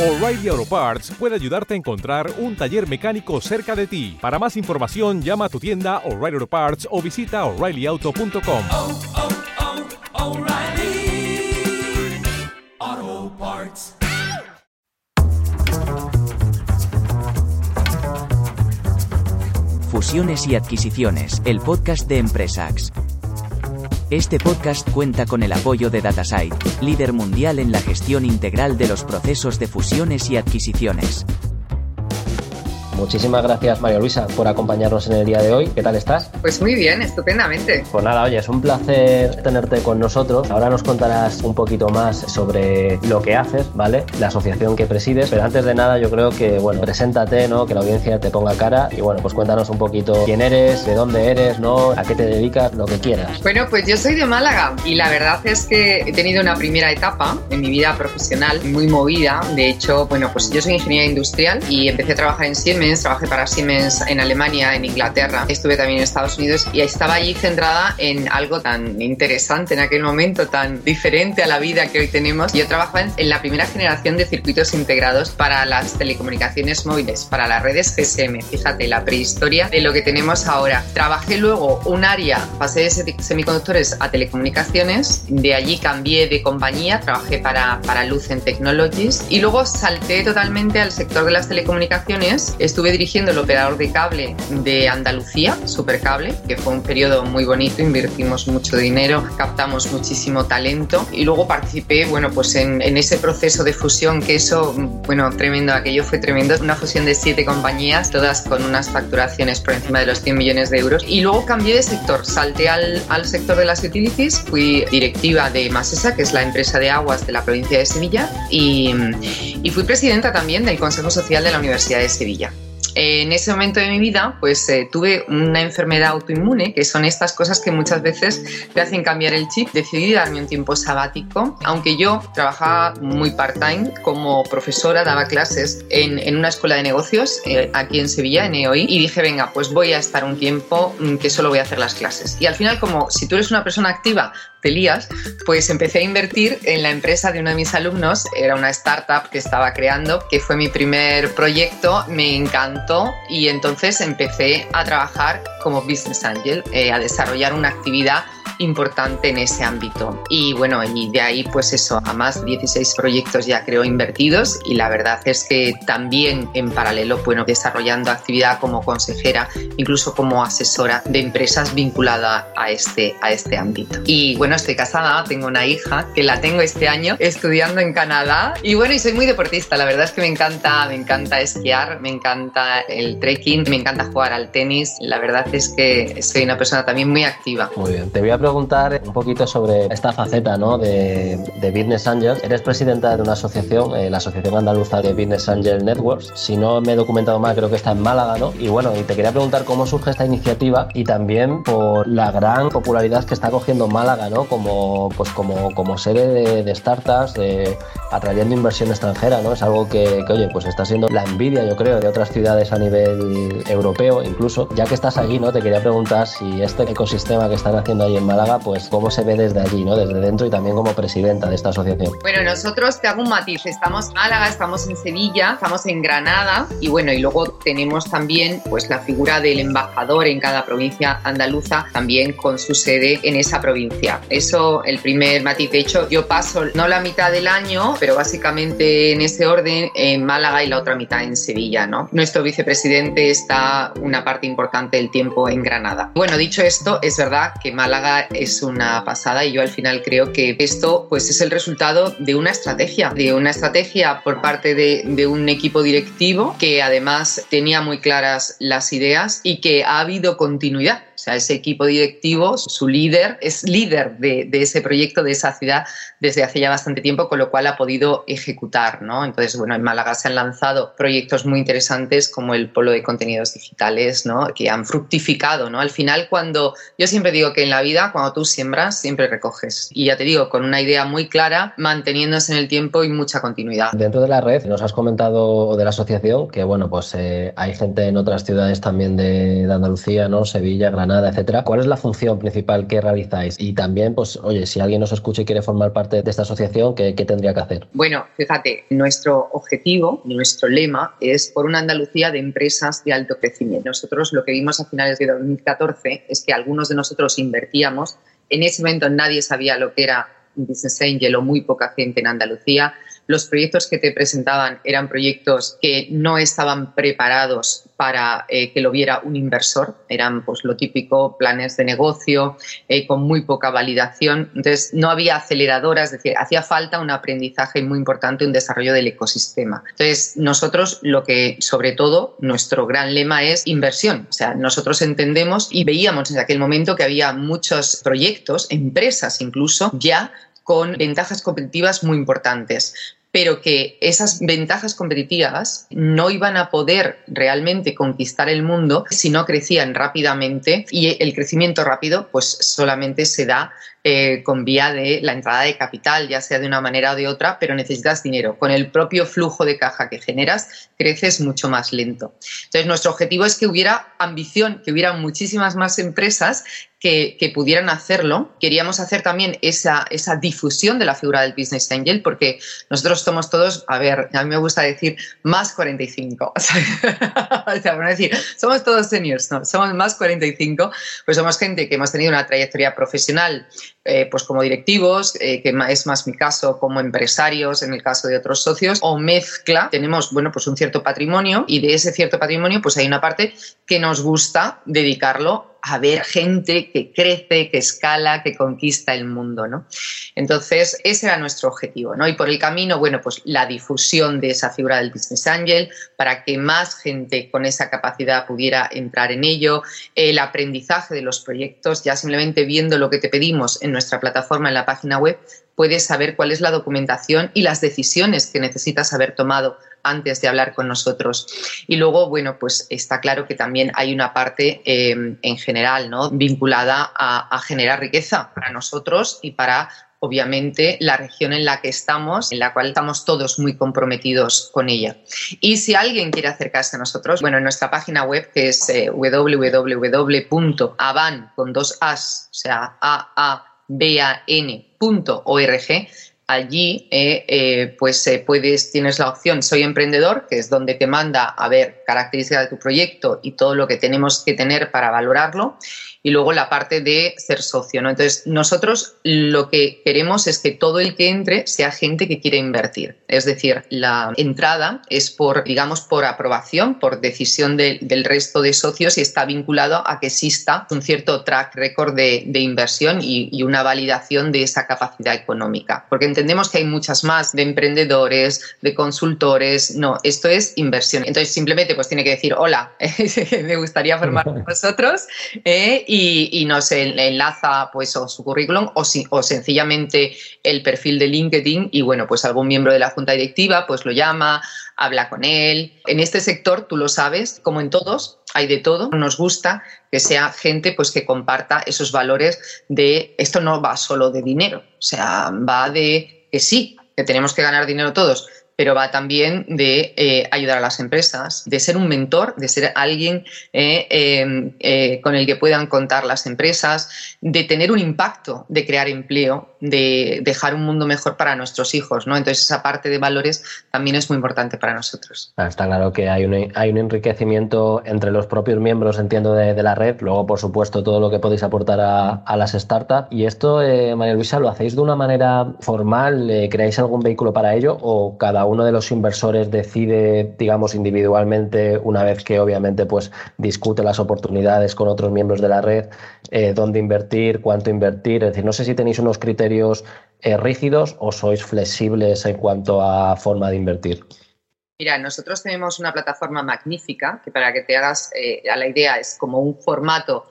O'Reilly Auto Parts puede ayudarte a encontrar un taller mecánico cerca de ti. Para más información, llama a tu tienda O'Reilly Auto Parts o visita oreillyauto.com. oh, oh, Parts. Fusiones y adquisiciones, el podcast de Empresax. Este podcast cuenta con el apoyo de Datasite, líder mundial en la gestión integral de los procesos de fusiones y adquisiciones. Muchísimas gracias, María Luisa, por acompañarnos en el día de hoy. ¿Qué tal estás? Pues muy bien, estupendamente. Pues nada, oye, es un placer tenerte con nosotros. Ahora nos contarás un poquito más sobre lo que haces, ¿vale? La asociación que presides. Pero antes de nada, yo creo que, bueno, preséntate, ¿no? Que la audiencia te ponga cara. Y bueno, pues cuéntanos un poquito quién eres, de dónde eres, ¿no? A qué te dedicas, lo que quieras. Bueno, pues yo soy de Málaga y la verdad es que he tenido una primera etapa en mi vida profesional muy movida. De hecho, bueno, pues yo soy ingeniera industrial y empecé a trabajar en Siemens trabajé para Siemens en Alemania, en Inglaterra, estuve también en Estados Unidos y estaba allí centrada en algo tan interesante en aquel momento, tan diferente a la vida que hoy tenemos. Yo trabajaba en, la primera generación de circuitos integrados para las telecomunicaciones móviles, para las redes GSM. Fíjate, la prehistoria de lo que tenemos ahora. Trabajé luego un área, pasé de semiconductores a telecomunicaciones, de allí cambié de compañía, trabajé para, para Lucent Technologies y luego salté totalmente al sector de las telecomunicaciones. Estuve dirigiendo el operador de cable de Andalucía, Supercable, que fue un periodo muy bonito, invertimos mucho dinero, captamos muchísimo talento y luego participé, bueno, pues en, en ese proceso de fusión, que eso, bueno, tremendo, aquello fue tremendo, una fusión de siete compañías, todas con unas facturaciones por encima de los 100 millones de euros. Y luego cambié de sector, salté al, al sector de las utilities, fui directiva de Masesa, que es la empresa de aguas de la provincia de Sevilla y, y fui presidenta también del Consejo Social de la Universidad de Sevilla en ese momento de mi vida, pues eh, tuve una enfermedad autoinmune, que son estas cosas que muchas veces te hacen cambiar el chip. Decidí darme un tiempo sabático, aunque yo trabajaba muy part-time como profesora, daba clases en, en una escuela de negocios eh, aquí en Sevilla, en EOI, y dije, venga, pues voy a estar un tiempo mm, que solo voy a hacer las clases. Y al final, como si tú eres una persona activa, pues empecé a invertir en la empresa de uno de mis alumnos, era una startup que estaba creando, que fue mi primer proyecto, me encantó y entonces empecé a trabajar como business angel, eh, a desarrollar una actividad importante en ese ámbito. Y bueno, y de ahí pues eso, a más 16 proyectos ya creo invertidos y la verdad es que también en paralelo, bueno, desarrollando actividad como consejera, incluso como asesora de empresas vinculada a este, a este ámbito. Y bueno, estoy casada, tengo una hija que la tengo este año estudiando en Canadá y bueno, y soy muy deportista, la verdad es que me encanta, me encanta esquiar, me encanta el trekking, me encanta jugar al tenis, la verdad es que soy una persona también muy activa. Muy bien, te voy a preguntar un poquito sobre esta faceta ¿no? de, de Business Angels. Eres presidenta de una asociación, eh, la Asociación Andaluza de Business Angel Networks. Si no me he documentado mal, creo que está en Málaga, ¿no? Y bueno, y te quería preguntar cómo surge esta iniciativa y también por la gran popularidad que está cogiendo Málaga, ¿no? Como, pues como, como sede de, de startups, de, atrayendo inversión extranjera, ¿no? Es algo que, que, oye, pues está siendo la envidia, yo creo, de otras ciudades a nivel europeo incluso. Ya que estás aquí, ¿no? Te quería preguntar si este ecosistema que están haciendo ahí en Málaga, pues cómo se ve desde allí, ¿no? Desde dentro y también como presidenta de esta asociación. Bueno, nosotros te hago un matiz, estamos en Málaga, estamos en Sevilla, estamos en Granada y bueno, y luego tenemos también pues la figura del embajador en cada provincia andaluza, también con su sede en esa provincia. Eso el primer matiz. De hecho, yo paso no la mitad del año, pero básicamente en ese orden en Málaga y la otra mitad en Sevilla, ¿no? Nuestro vicepresidente está una parte importante del tiempo en Granada. Bueno, dicho esto, es verdad que Málaga es una pasada y yo al final creo que esto pues es el resultado de una estrategia, de una estrategia por parte de, de un equipo directivo que además tenía muy claras las ideas y que ha habido continuidad. O sea, ese equipo directivo, su líder, es líder de, de, ese proyecto, de esa ciudad, desde hace ya bastante tiempo, con lo cual ha podido ejecutar, ¿no? Entonces, bueno, en Málaga se han lanzado proyectos muy interesantes como el Polo de Contenidos Digitales, ¿no? Que han fructificado, ¿no? Al final, cuando, yo siempre digo que en la vida, cuando tú siembras, siempre recoges. Y ya te digo, con una idea muy clara, manteniéndose en el tiempo y mucha continuidad. Dentro de la red, nos has comentado de la asociación que, bueno, pues eh, hay gente en otras ciudades también de, de Andalucía, ¿no? Sevilla, Granada Canadá, etcétera. ¿Cuál es la función principal que realizáis? Y también, pues, oye, si alguien nos escucha y quiere formar parte de esta asociación, ¿qué, qué tendría que hacer? Bueno, fíjate, nuestro objetivo, nuestro lema es por una Andalucía de empresas de alto crecimiento. Nosotros lo que vimos a finales de 2014 es que algunos de nosotros invertíamos. En ese momento nadie sabía lo que era Business Angel o muy poca gente en Andalucía los proyectos que te presentaban eran proyectos que no estaban preparados para eh, que lo viera un inversor, eran pues lo típico, planes de negocio eh, con muy poca validación, entonces no había aceleradoras, es decir, hacía falta un aprendizaje muy importante, un desarrollo del ecosistema. Entonces nosotros lo que sobre todo nuestro gran lema es inversión, o sea, nosotros entendemos y veíamos en aquel momento que había muchos proyectos, empresas incluso, ya con ventajas competitivas muy importantes pero que esas ventajas competitivas no iban a poder realmente conquistar el mundo si no crecían rápidamente y el crecimiento rápido pues solamente se da eh, con vía de la entrada de capital, ya sea de una manera o de otra, pero necesitas dinero. Con el propio flujo de caja que generas, creces mucho más lento. Entonces, nuestro objetivo es que hubiera ambición, que hubiera muchísimas más empresas que, pudieran hacerlo. Queríamos hacer también esa, esa difusión de la figura del Business Angel, porque nosotros somos todos, a ver, a mí me gusta decir más 45. o sea, decir, somos todos seniors, no, somos más 45, pues somos gente que hemos tenido una trayectoria profesional eh, pues como directivos, eh, que es más mi caso, como empresarios, en el caso de otros socios, o mezcla, tenemos, bueno, pues un cierto patrimonio y de ese cierto patrimonio, pues hay una parte que nos gusta dedicarlo a ver gente que crece, que escala, que conquista el mundo, ¿no? Entonces, ese era nuestro objetivo, ¿no? Y por el camino, bueno, pues la difusión de esa figura del Business Angel para que más gente con esa capacidad pudiera entrar en ello, el aprendizaje de los proyectos, ya simplemente viendo lo que te pedimos nuestra plataforma, en la página web, puedes saber cuál es la documentación y las decisiones que necesitas haber tomado antes de hablar con nosotros. Y luego, bueno, pues está claro que también hay una parte eh, en general, ¿no? Vinculada a, generar riqueza para nosotros y para obviamente la región en la que estamos, en la cual estamos todos muy comprometidos con ella. Y si alguien quiere acercarse a nosotros, bueno, en nuestra página web que es eh, con dos as, o sea, a a b a n.org allí eh, eh, pues eh, puedes, tienes la opción Soy emprendedor, que es donde te manda a ver características de tu proyecto y todo lo que tenemos que tener para valorarlo y luego la parte de ser socio. ¿no? Entonces, nosotros lo que queremos es que todo el que entre sea gente que quiere invertir. Es decir, la entrada es por, digamos, por aprobación, por decisión del resto de socios y está vinculado a que exista un cierto track record de, inversión y, y, una validación de esa capacidad económica. Porque entendemos que hay muchas más de emprendedores, de consultores. No, esto es inversión. Entonces, simplemente pues tiene que decir, hola, me gustaría formar con vosotros. Eh, y, nos enlaza pues o su currículum o, o sencillamente el perfil de LinkedIn y bueno, pues algún miembro de la junta directiva pues lo llama, habla con él. En este sector, tú lo sabes, como en todos, hay de todo. Nos gusta que sea gente pues que comparta esos valores de esto no va solo de dinero, o sea, va de que sí, que tenemos que ganar dinero todos, pero va también de eh, ayudar a las empresas, de ser un mentor, de ser alguien eh, em, eh, con el que puedan contar las empresas, de tener un impacto, de crear empleo, de dejar un mundo mejor para nuestros hijos. ¿no? Entonces esa parte de valores también es muy importante para nosotros. Ah, está claro que hay un, hay un enriquecimiento entre los propios miembros, entiendo, de, la red, luego por supuesto todo lo que podéis aportar a, las startups. ¿Y esto, María Luisa, lo hacéis de una manera formal? ¿Creáis algún vehículo para ello o cada de los inversores decide, digamos, individualmente, una vez que obviamente pues discute las oportunidades con otros miembros de la red, eh, dónde invertir, cuánto invertir. Es decir, no sé si tenéis unos criterios eh, rígidos o sois flexibles en cuanto a forma de invertir. Mira, nosotros tenemos una plataforma magnífica que para que te hagas eh, a la idea es como un formato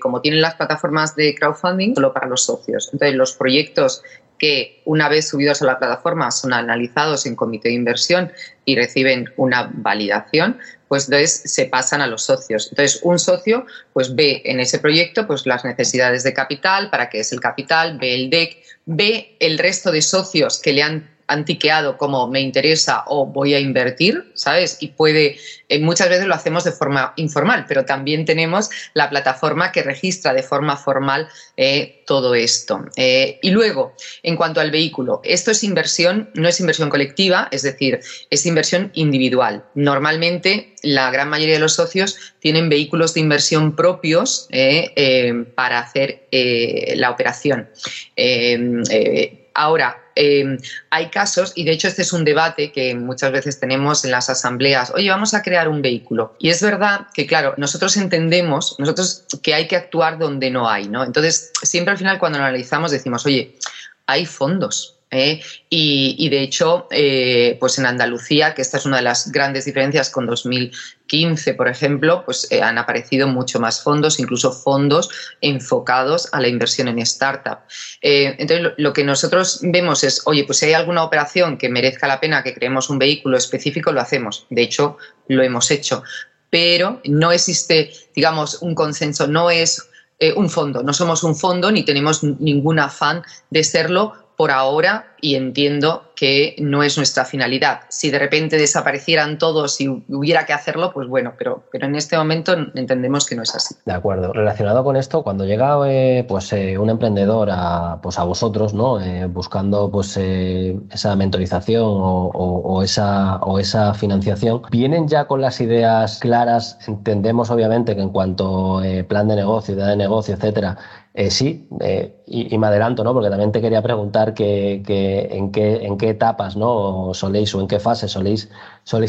como tienen las plataformas de crowdfunding, solo para los socios. Entonces, los proyectos que una vez subidos a la plataforma son analizados en comité de inversión y reciben una validación, pues entonces se pasan a los socios. Entonces un socio pues ve en ese proyecto pues las necesidades de capital, para qué es el capital, ve el DEC, ve el resto de socios que le han han tiqueado como me interesa o voy a invertir, ¿sabes? Y puede, eh, muchas veces lo hacemos de forma informal, pero también tenemos la plataforma que registra de forma formal eh, todo esto. Eh, y luego, en cuanto al vehículo, esto es inversión, no es inversión colectiva, es decir, es inversión individual. Normalmente, la gran mayoría de los socios tienen vehículos de inversión propios para hacer la operación. Ahora, Em, hay casos, y de hecho este es un debate que muchas veces tenemos en las asambleas, oye, vamos a crear un vehículo. Y es verdad que, claro, nosotros entendemos, nosotros que hay que actuar donde no hay, ¿no? Entonces, siempre al final cuando lo analizamos decimos, oye, hay fondos, ¿eh? y, de hecho, eh, pues en Andalucía, que esta es una de las grandes diferencias con 2015, por ejemplo, pues eh, han aparecido mucho más fondos, incluso fondos enfocados a la inversión en startup. entonces, lo, que nosotros vemos es, oye, pues si hay alguna operación que merezca la pena que creemos un vehículo específico, lo hacemos. De hecho, lo hemos hecho. Pero no existe, digamos, un consenso, no es un fondo, no somos un fondo ni tenemos ningún afán de serlo por ahora y entiendo que no es nuestra finalidad. Si de repente desaparecieran todos y hubiera que hacerlo, pues bueno, pero, pero en este momento entendemos que no es así. De acuerdo. Relacionado con esto, cuando llega eh, pues, eh, un emprendedor a, pues, a vosotros, ¿no? Eh, buscando pues, esa mentorización o, esa, o esa financiación, ¿vienen ya con las ideas claras? Entendemos obviamente que en cuanto plan de negocio, idea de negocio, etcétera, eh, sí, eh, y, me adelanto, ¿no? Porque también te quería preguntar que, en, qué, en qué etapas, ¿no? Soléis o en qué fase soléis,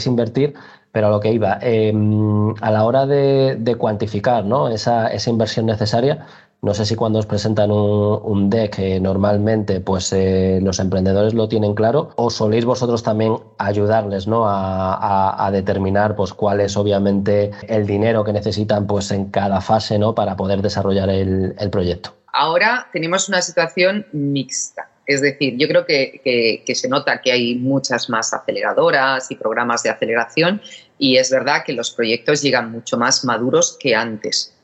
invertir, pero a lo que iba, em, a la hora de, cuantificar, ¿no? Esa, esa inversión necesaria, no sé si cuando os presentan un, deck eh, normalmente pues eh, los emprendedores lo tienen claro o soléis vosotros también ayudarles ¿no? a, determinar pues cuál es obviamente el dinero que necesitan pues en cada fase ¿no? para poder desarrollar el, proyecto. Ahora tenemos una situación mixta. Es decir, yo creo que, que, se nota que hay muchas más aceleradoras y programas de aceleración y es verdad que los proyectos llegan mucho más maduros que antes.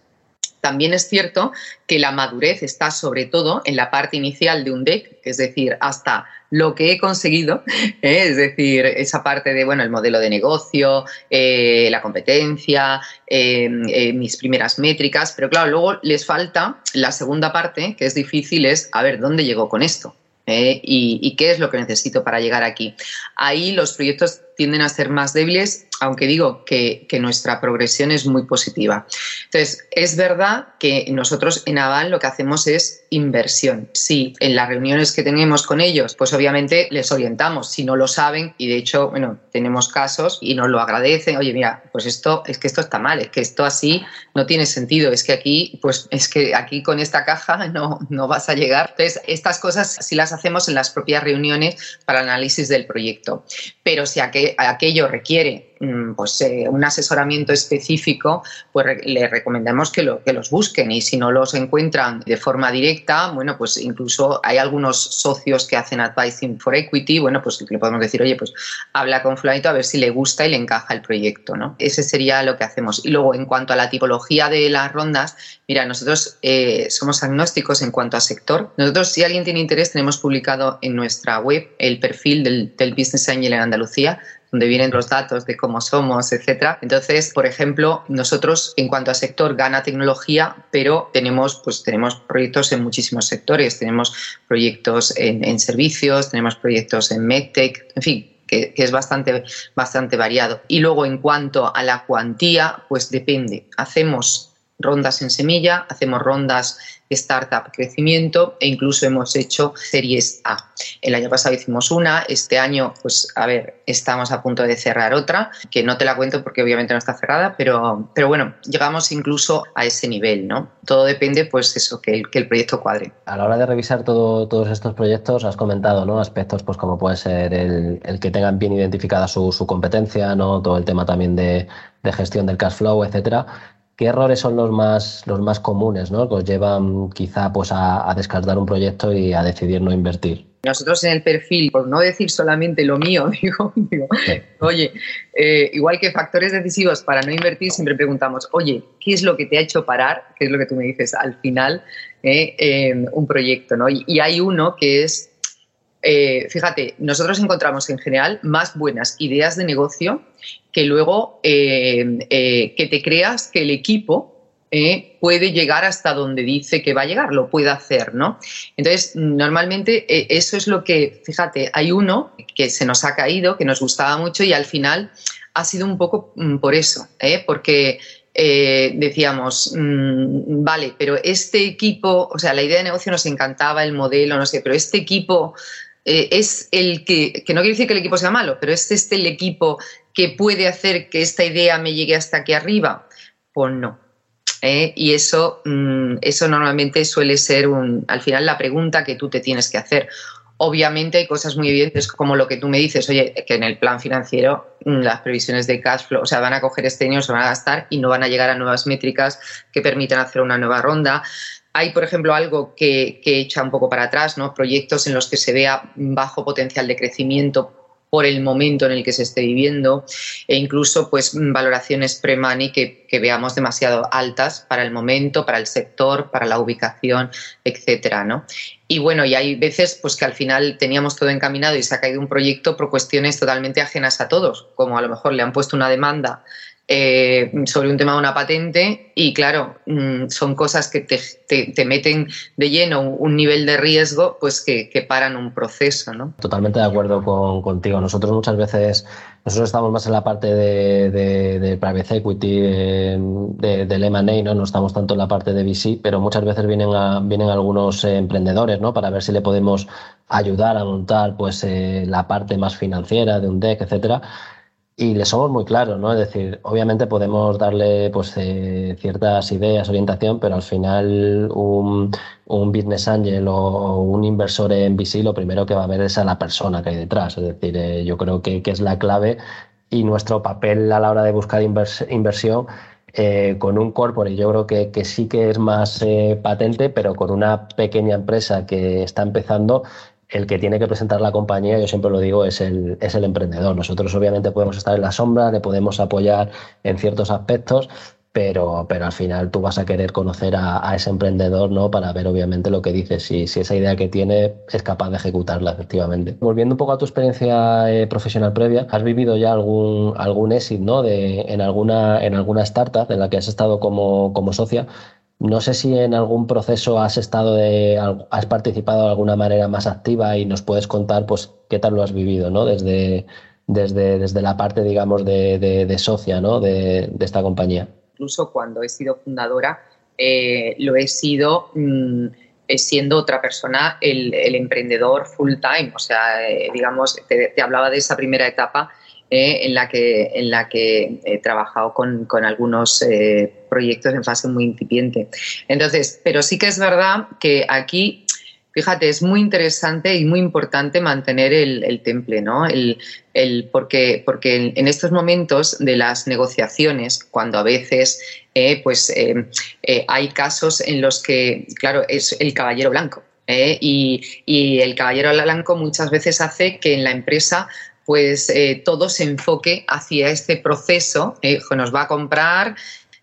También es cierto que la madurez está sobre todo en la parte inicial de un deck, es decir, hasta lo que he conseguido, ¿eh? es decir, esa parte de, bueno, el modelo de negocio, eh, la competencia, eh, mis primeras métricas, pero claro, luego les falta la segunda parte, que es difícil, es, a ver, ¿dónde llegó con esto? Y, y, qué es lo que necesito para llegar aquí. Ahí los proyectos tienden a ser más débiles, aunque digo que, nuestra progresión es muy positiva. Entonces, es verdad que nosotros en Aval lo que hacemos es inversión. Sí, en las reuniones que tenemos con ellos, pues obviamente les orientamos. Si no lo saben, y de hecho, bueno, tenemos casos y nos lo agradecen, oye, mira, pues esto es que esto está mal, es que esto así no tiene sentido, es que aquí, pues es que aquí con esta caja no, no vas a llegar. Entonces, estas cosas sí las hacemos en las propias reuniones para análisis del proyecto. Pero si aquel aquello requiere pues, eh, un asesoramiento específico, pues le recomendamos que, lo, que los busquen y si no los encuentran de forma directa, bueno, pues incluso hay algunos socios que hacen advising for equity, bueno, pues le podemos decir, oye, pues habla con fulanito a ver si le gusta y le encaja el proyecto, ¿no? Ese sería lo que hacemos. Y luego, en cuanto a la tipología de las rondas, mira, nosotros eh, somos agnósticos en cuanto a sector. Nosotros, si alguien tiene interés, tenemos publicado en nuestra web el perfil del Business Angel en Andalucía, donde vienen los datos de cómo somos, etcétera. Entonces, por ejemplo, nosotros en cuanto a sector gana tecnología, pero tenemos, pues, tenemos proyectos en muchísimos sectores. Tenemos proyectos en, servicios, tenemos proyectos en medtech, en fin, que, es bastante, bastante variado. Y luego, en cuanto a la cuantía, pues depende. Hacemos rondas en semilla, hacemos rondas startup crecimiento e incluso hemos hecho series A. El año pasado hicimos una, este año, pues a ver, estamos a punto de cerrar otra, que no te la cuento porque obviamente no está cerrada, pero, pero bueno, llegamos incluso a ese nivel, ¿no? Todo depende, pues eso, que el, que el proyecto cuadre. A la hora de revisar todo, todos estos proyectos, has comentado, ¿no? Aspectos, pues como puede ser el, que tengan bien identificada su, competencia, ¿no? Todo el tema también de gestión del cash flow, etcétera. ¿Qué errores son los más, los más comunes ¿no? que os llevan quizá pues, a, descartar un proyecto y a decidir no invertir? Nosotros en el perfil, por no decir solamente lo mío, digo, oye, eh, igual que factores decisivos para no invertir, siempre preguntamos, oye, ¿qué es lo que te ha hecho parar? ¿Qué es lo que tú me dices al final? Eh, un proyecto, ¿no? Y, hay uno que es eh, fíjate, nosotros encontramos en general más buenas ideas de negocio que luego eh, eh, que te creas que el equipo puede llegar hasta donde dice que va a llegar, lo puede hacer, ¿no? Entonces, normalmente eso es lo que, fíjate, hay uno que se nos ha caído, que nos gustaba mucho y al final ha sido un poco mm, por eso, porque decíamos, mm, vale, pero este equipo, o sea, la idea de negocio nos encantaba, el modelo, no sé, pero este equipo eh, es el que, que no quiere decir que el equipo sea malo, pero es este el equipo que puede hacer que esta idea me llegue hasta aquí arriba. Pues no. ¿eh? Y eso, mm, eso normalmente suele ser un, al final la pregunta que tú te tienes que hacer. Obviamente hay cosas muy evidentes como lo que tú me dices, oye, que en el plan financiero mm, las previsiones de cash flow, o sea, van a coger este dinero, se van a gastar y no van a llegar a nuevas métricas que permitan hacer una nueva ronda. Hay, por ejemplo, algo que, echa un poco para atrás, ¿no? proyectos en los que se vea bajo potencial de crecimiento por el momento en el que se esté viviendo e incluso pues valoraciones pre-money que, veamos demasiado altas para el momento, para el sector, para la ubicación, etcétera, ¿no? Y bueno, y hay veces pues que al final teníamos todo encaminado y se ha caído un proyecto por cuestiones totalmente ajenas a todos, como a lo mejor le han puesto una demanda eh, sobre un tema de una patente y claro, mm, son cosas que te, meten de lleno un nivel de riesgo pues que, paran un proceso. ¿no? Totalmente de acuerdo con, contigo. Nosotros muchas veces, nosotros estamos más en la parte de, de, private equity, de, del M&A, ¿no? no estamos tanto en la parte de VC, pero muchas veces vienen, vienen algunos emprendedores ¿no? para ver si le podemos ayudar a montar pues, eh, la parte más financiera de un deck, etcétera y le somos muy claros, ¿no? Es decir, obviamente podemos darle pues eh, ciertas ideas, orientación, pero al final un, un business angel o, un inversor en VC lo primero que va a ver es a la persona que hay detrás. Es decir, eh, yo creo que, que, es la clave y nuestro papel a la hora de buscar inversión eh, con un corporate yo creo que, que sí que es más patente, pero con una pequeña empresa que está empezando el que tiene que presentar la compañía, yo siempre lo digo, es el, es el emprendedor. Nosotros obviamente podemos estar en la sombra, le podemos apoyar en ciertos aspectos, pero, pero al final tú vas a querer conocer a, ese emprendedor ¿no? para ver obviamente lo que dice, si, si esa idea que tiene es capaz de ejecutarla efectivamente. Volviendo un poco a tu experiencia eh, profesional previa, ¿has vivido ya algún, algún éxito ¿no? de, en, alguna, en alguna startup en la que has estado como, como socia? No sé si en algún proceso has estado de, has participado de alguna manera más activa y nos puedes contar pues qué tal lo has vivido, ¿no? Desde, desde, desde la parte, digamos, de, de, socia, ¿no? De, esta compañía. Incluso cuando he sido fundadora, eh, lo he sido mm, siendo otra persona el, el, emprendedor full time. O sea, eh, digamos, te, hablaba de esa primera etapa en, la que, en la que he trabajado con, con algunos proyectos en fase muy incipiente. Entonces, pero sí que es verdad que aquí, fíjate, es muy interesante y muy importante mantener el, temple, ¿no? El, el, porque, porque en, estos momentos de las negociaciones, cuando a veces eh, pues, eh, eh, hay casos en los que, claro, es el caballero blanco. Y, y, el caballero blanco muchas veces hace que en la empresa pues todo se enfoque hacia este proceso, nos va a comprar,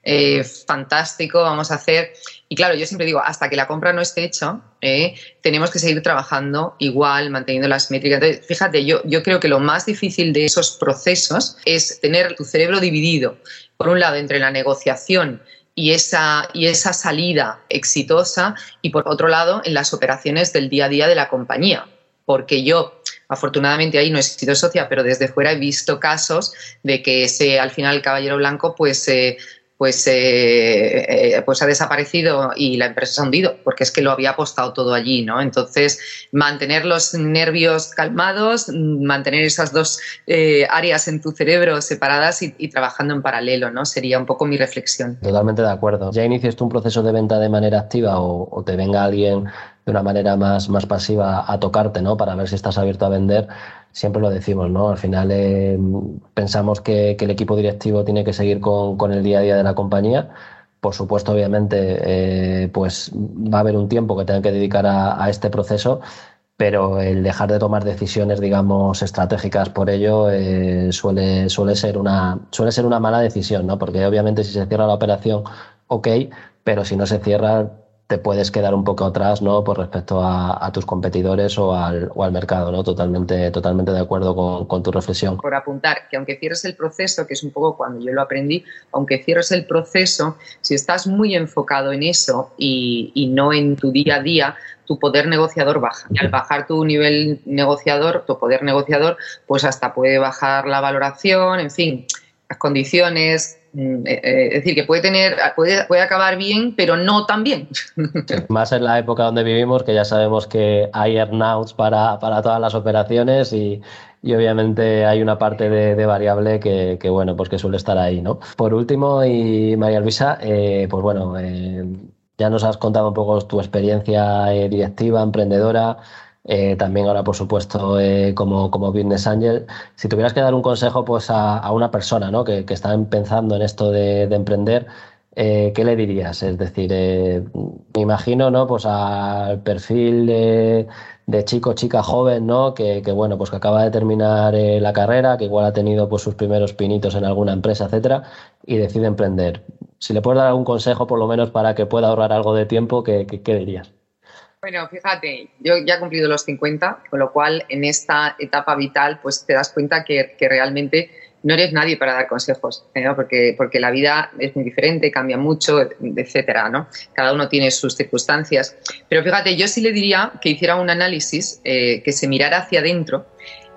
eh, fantástico, vamos a hacer. Y claro, yo siempre digo, hasta que la compra no esté hecha, eh, tenemos que seguir trabajando igual, manteniendo las métricas. Entonces, fíjate, yo, yo creo que lo más difícil de esos procesos es tener tu cerebro dividido, por un lado, entre la negociación y esa, y esa salida exitosa, y por otro lado, en las operaciones del día a día de la compañía. Porque yo afortunadamente ahí no he sido socia, pero desde fuera he visto casos de que ese al final el caballero blanco pues eh, pues, eh, eh, pues ha desaparecido y la empresa se ha hundido, porque es que lo había apostado todo allí, ¿no? Entonces, mantener los nervios calmados, mantener esas dos áreas en tu cerebro separadas y, trabajando en paralelo, ¿no? Sería un poco mi reflexión. Totalmente de acuerdo. ¿Ya iniciaste un proceso de venta de manera activa o te venga alguien de una manera más, más pasiva a tocarte, ¿no? Para ver si estás abierto a vender? siempre lo decimos, ¿no? Al final eh, pensamos que, el equipo directivo tiene que seguir con, el día a día de la compañía. Por supuesto, obviamente, eh, pues va a haber un tiempo que tengan que dedicar a, este proceso, pero el dejar de tomar decisiones, digamos, estratégicas por ello eh, suele, suele, ser una, suele ser una mala decisión, ¿no? Porque obviamente si se cierra la operación, ok, pero si no se cierra, te puedes quedar un poco atrás, ¿no? Por respecto a, tus competidores o al, o al, mercado, ¿no? Totalmente, totalmente de acuerdo con, con, tu reflexión. Por apuntar que aunque cierres el proceso, que es un poco cuando yo lo aprendí, aunque cierres el proceso, si estás muy enfocado en eso y, y no en tu día a día, tu poder negociador baja. Y al bajar tu nivel negociador, tu poder negociador, pues hasta puede bajar la valoración, en fin, las condiciones, Mm, eh, eh, es decir, que puede tener, puede, puede acabar bien, pero no tan bien. Más en la época donde vivimos, que ya sabemos que hay earnouts para, para todas las operaciones y, y obviamente hay una parte de, variable que, que, bueno, pues que suele estar ahí, ¿no? Por último, y María Luisa, eh, pues bueno, ya nos has contado un poco tu experiencia directiva, emprendedora. Eh, también ahora, por supuesto, eh, como, como Business Angel. Si tuvieras que dar un consejo pues, a, una persona ¿no? que, está pensando en esto de, emprender, eh, ¿qué le dirías? Es decir, me imagino ¿no? pues al perfil de, chico, chica joven, ¿no? Que, bueno, pues que acaba de terminar la carrera, que igual ha tenido pues, sus primeros pinitos en alguna empresa, etcétera, y decide emprender. Si le puedes dar algún consejo, por lo menos para que pueda ahorrar algo de tiempo, qué dirías? Bueno, fíjate, yo ya he cumplido los 50, con lo cual en esta etapa vital pues te das cuenta que, realmente no eres nadie para dar consejos, ¿eh? porque, porque la vida es muy diferente, cambia mucho, etcétera, ¿no? Cada uno tiene sus circunstancias. Pero fíjate, yo sí le diría que hiciera un análisis, eh, que se mirara hacia adentro,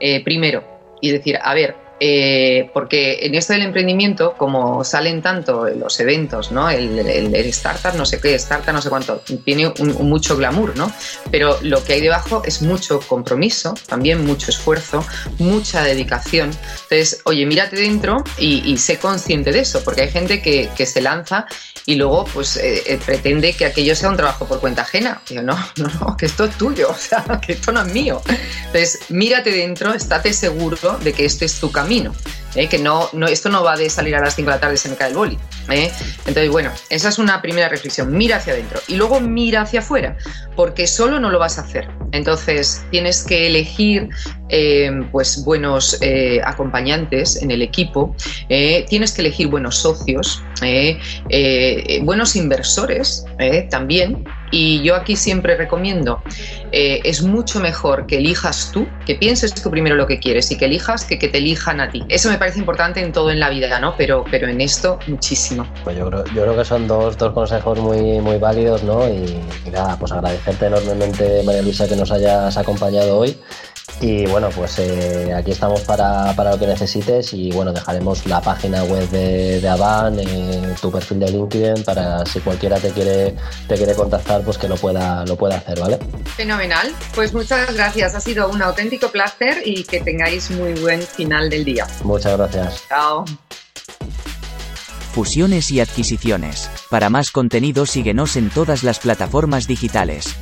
eh, primero, y decir, a ver, eh, porque en esto del emprendimiento, como salen tanto los eventos, ¿no? El, startup, no sé qué, startup, no sé cuánto, tiene un, mucho glamour, ¿no? Pero lo que hay debajo es mucho compromiso, también mucho esfuerzo, mucha dedicación. Entonces, oye, mírate dentro y, sé consciente de eso, porque hay gente que, se lanza y luego pues eh, eh, pretende que aquello sea un trabajo por cuenta ajena. Yo, no, no, no, que esto es tuyo, o sea, que esto no es mío. Entonces, mírate dentro, estate seguro de que este es tu camino ¿eh? que no, no, esto no va de salir a las 5 de la tarde se me cae el boli. ¿eh? Entonces, bueno, esa es una primera reflexión. Mira hacia adentro y luego mira hacia afuera, porque solo no lo vas a hacer. Entonces, tienes que elegir eh, pues buenos acompañantes en el equipo, tienes que elegir buenos socios, buenos inversores también y yo aquí siempre recomiendo, eh, es mucho mejor que elijas tú, que pienses tú primero lo que quieres y que elijas que que te elijan a ti. Eso me parece importante en todo en la vida, ¿no? Pero, pero en esto muchísimo. Pues yo creo, yo creo que son dos, dos consejos muy, muy válidos, ¿no? Y, nada, pues agradecerte enormemente, María Luisa, que nos hayas acompañado hoy. Y bueno, pues eh, aquí estamos para, lo que necesites y bueno, dejaremos la página web de, de Avan, eh, tu perfil de LinkedIn para si cualquiera te quiere, te quiere contactar, pues que lo pueda, lo pueda hacer, ¿vale? Fenomenal. Pues muchas gracias. Ha sido un auténtico placer y que tengáis muy buen final del día. Muchas gracias. Chao. Fusiones y adquisiciones. Para más contenido síguenos en todas las plataformas digitales.